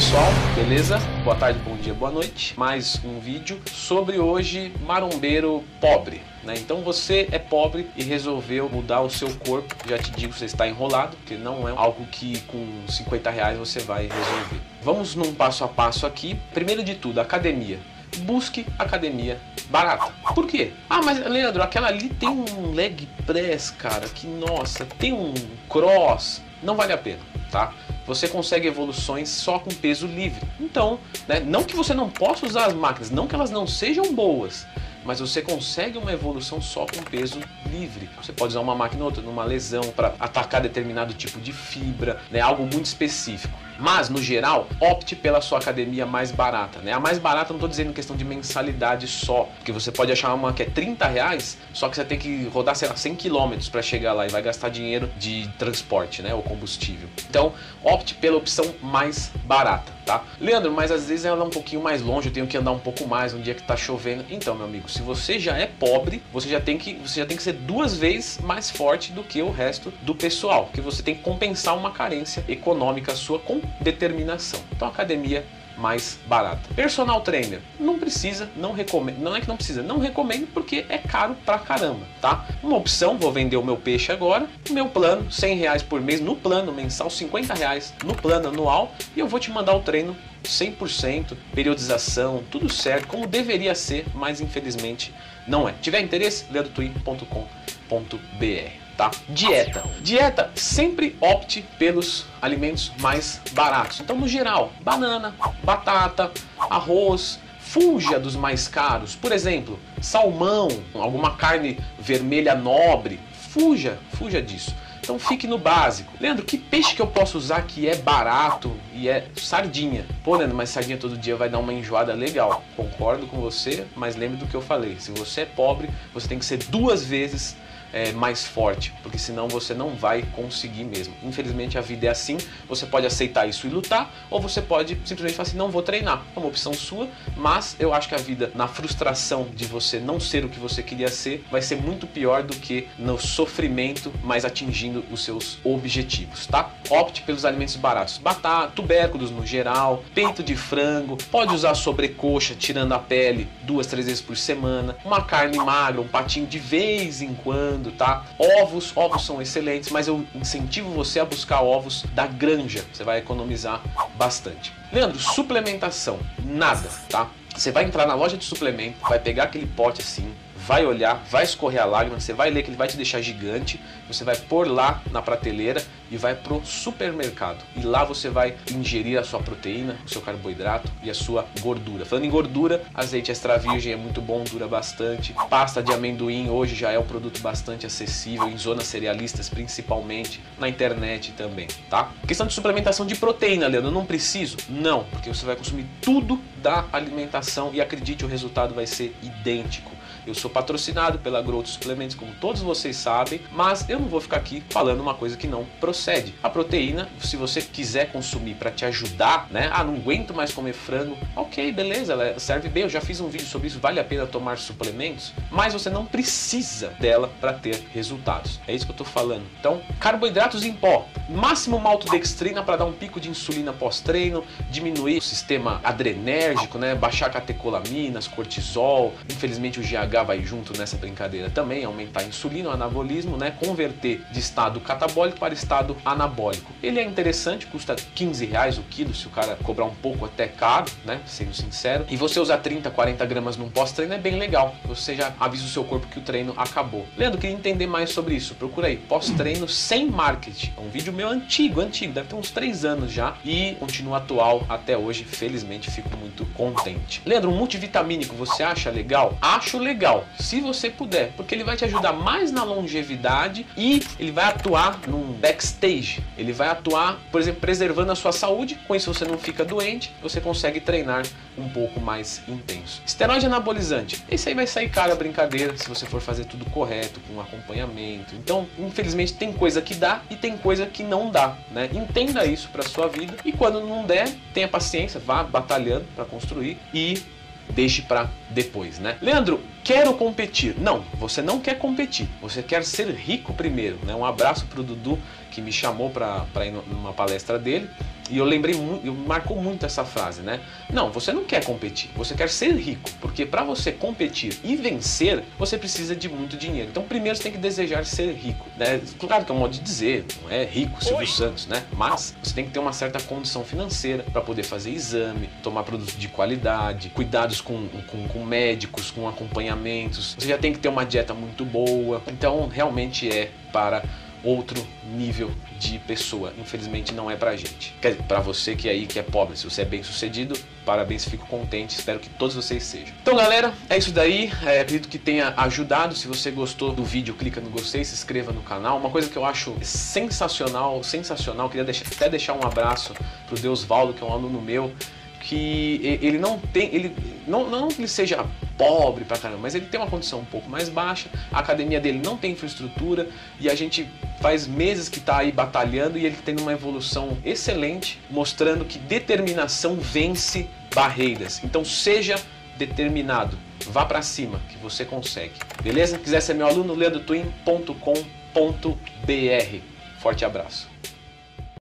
pessoal, beleza? Boa tarde, bom dia, boa noite. Mais um vídeo sobre hoje marombeiro pobre. Né? Então você é pobre e resolveu mudar o seu corpo. Já te digo, você está enrolado, porque não é algo que com 50 reais você vai resolver. Vamos num passo a passo aqui. Primeiro de tudo, academia. Busque academia barata. Por quê? Ah, mas Leandro, aquela ali tem um leg press, cara, que nossa, tem um cross. Não vale a pena, tá? Você consegue evoluções só com peso livre. Então, né, não que você não possa usar as máquinas, não que elas não sejam boas, mas você consegue uma evolução só com peso livre. Você pode usar uma máquina ou outra numa lesão para atacar determinado tipo de fibra, né, algo muito específico. Mas, no geral, opte pela sua academia mais barata. Né? A mais barata não estou dizendo questão de mensalidade só, porque você pode achar uma que é 30 reais, só que você tem que rodar, sei lá, 100 km para chegar lá e vai gastar dinheiro de transporte, né, ou combustível. Então, opte pela opção mais barata, tá? Leandro, mas às vezes ela é um pouquinho mais longe, eu tenho que andar um pouco mais um dia que está chovendo. Então, meu amigo, se você já é pobre, você já tem que, você já tem que ser duas vezes mais forte do que o resto do pessoal, porque você tem que compensar uma carência econômica sua com determinação. Então, academia mais barata. Personal trainer, não precisa, não recomendo, não é que não precisa, não recomendo porque é caro pra caramba, tá? Uma opção, vou vender o meu peixe agora, meu plano, 100 reais por mês no plano mensal, 50 reais no plano anual e eu vou te mandar o treino 100%, periodização, tudo certo, como deveria ser, mas infelizmente não é. Tiver interesse, leandrotwin.com.br tá? Dieta. Dieta, sempre opte pelos alimentos mais baratos. Então, no geral, banana, batata, arroz, fuja dos mais caros. Por exemplo, salmão, alguma carne vermelha nobre. Fuja, fuja disso. Então fique no básico. Leandro, que peixe que eu posso usar que é barato e é sardinha? Pô, Leandro, mas sardinha todo dia vai dar uma enjoada legal. Concordo com você, mas lembre do que eu falei. Se você é pobre, você tem que ser duas vezes é, mais forte, porque senão você não vai conseguir mesmo. Infelizmente a vida é assim, você pode aceitar isso e lutar, ou você pode simplesmente falar assim, não vou treinar. É uma opção sua, mas eu acho que a vida, na frustração de você não ser o que você queria ser, vai ser muito pior do que no sofrimento, mas atingindo os seus objetivos, tá? Opte pelos alimentos baratos. Batata, tubérculos no geral, peito de frango, pode usar sobrecoxa, tirando a pele, duas, três vezes por semana, uma carne magra, um patinho de vez em quando, tá? Ovos, ovos são excelentes, mas eu incentivo você a buscar ovos da granja. Você vai economizar bastante. Leandro, suplementação, nada, tá? Você vai entrar na loja de suplemento, vai pegar aquele pote assim, vai olhar, vai escorrer a lágrima, você vai ler que ele vai te deixar gigante, você vai pôr lá na prateleira e vai pro supermercado. E lá você vai ingerir a sua proteína, o seu carboidrato e a sua gordura. Falando em gordura, azeite extra virgem é muito bom, dura bastante. Pasta de amendoim hoje já é um produto bastante acessível em zonas cerealistas, principalmente na internet também, tá? Questão de suplementação de proteína, Leandro, não preciso? Não, porque você vai consumir tudo da alimentação e acredite, o resultado vai ser idêntico. Eu sou patrocinado pela Growth Suplementos, como todos vocês sabem, mas eu não vou ficar aqui falando uma coisa que não procede. A proteína, se você quiser consumir para te ajudar, né? Ah, não aguento mais comer frango. Ok, beleza, ela serve bem. Eu já fiz um vídeo sobre isso. Vale a pena tomar suplementos, mas você não precisa dela para ter resultados. É isso que eu tô falando. Então, carboidratos em pó, máximo maltodextrina para dar um pico de insulina pós-treino, diminuir o sistema adrenérgico, né? Baixar catecolaminas, cortisol. Infelizmente o GH Vai junto nessa brincadeira também, aumentar a insulina, o anabolismo, né? Converter de estado catabólico para estado anabólico. Ele é interessante, custa 15 reais o quilo, se o cara cobrar um pouco até caro, né? Sendo sincero. E você usar 30, 40 gramas num pós-treino é bem legal. Você já avisa o seu corpo que o treino acabou. Leandro, queria entender mais sobre isso. Procura aí, pós-treino sem marketing. É um vídeo meu antigo, antigo, deve ter uns 3 anos já e continua atual até hoje. Felizmente fico muito contente. Leandro, um multivitamínico você acha legal? Acho legal legal, se você puder, porque ele vai te ajudar mais na longevidade e ele vai atuar num backstage. Ele vai atuar, por exemplo, preservando a sua saúde, com isso você não fica doente, você consegue treinar um pouco mais intenso. Esteroide anabolizante, esse aí vai sair caro a brincadeira se você for fazer tudo correto, com acompanhamento. Então, infelizmente, tem coisa que dá e tem coisa que não dá, né? Entenda isso para sua vida e quando não der, tenha paciência, vá batalhando para construir e deixe para depois, né? Leandro, quero competir. Não, você não quer competir. Você quer ser rico primeiro, né? Um abraço pro Dudu que me chamou para ir numa palestra dele. E eu lembrei muito, eu marcou muito essa frase, né? Não, você não quer competir, você quer ser rico, porque para você competir e vencer, você precisa de muito dinheiro. Então, primeiro você tem que desejar ser rico, né? Claro que é um modo de dizer, não é rico Silvio Oi. Santos, né? Mas você tem que ter uma certa condição financeira para poder fazer exame, tomar produtos de qualidade, cuidados com, com, com médicos, com acompanhamentos. Você já tem que ter uma dieta muito boa. Então, realmente é para outro nível de pessoa. Infelizmente não é pra gente. Quer dizer, pra você que é aí que é pobre, se você é bem sucedido, parabéns, fico contente, espero que todos vocês sejam. Então galera, é isso daí, é, acredito que tenha ajudado. Se você gostou do vídeo, clica no gostei, se inscreva no canal. Uma coisa que eu acho sensacional, sensacional, queria deixar, até deixar um abraço pro Deus Valdo, que é um aluno meu, que ele não tem, ele não, não que ele seja pobre pra caramba, mas ele tem uma condição um pouco mais baixa, a academia dele não tem infraestrutura e a gente faz meses que está aí batalhando e ele tem uma evolução excelente, mostrando que determinação vence barreiras. Então seja determinado, vá para cima que você consegue. Beleza? Quiser ser meu aluno, leandrotwin.com.br. Forte abraço.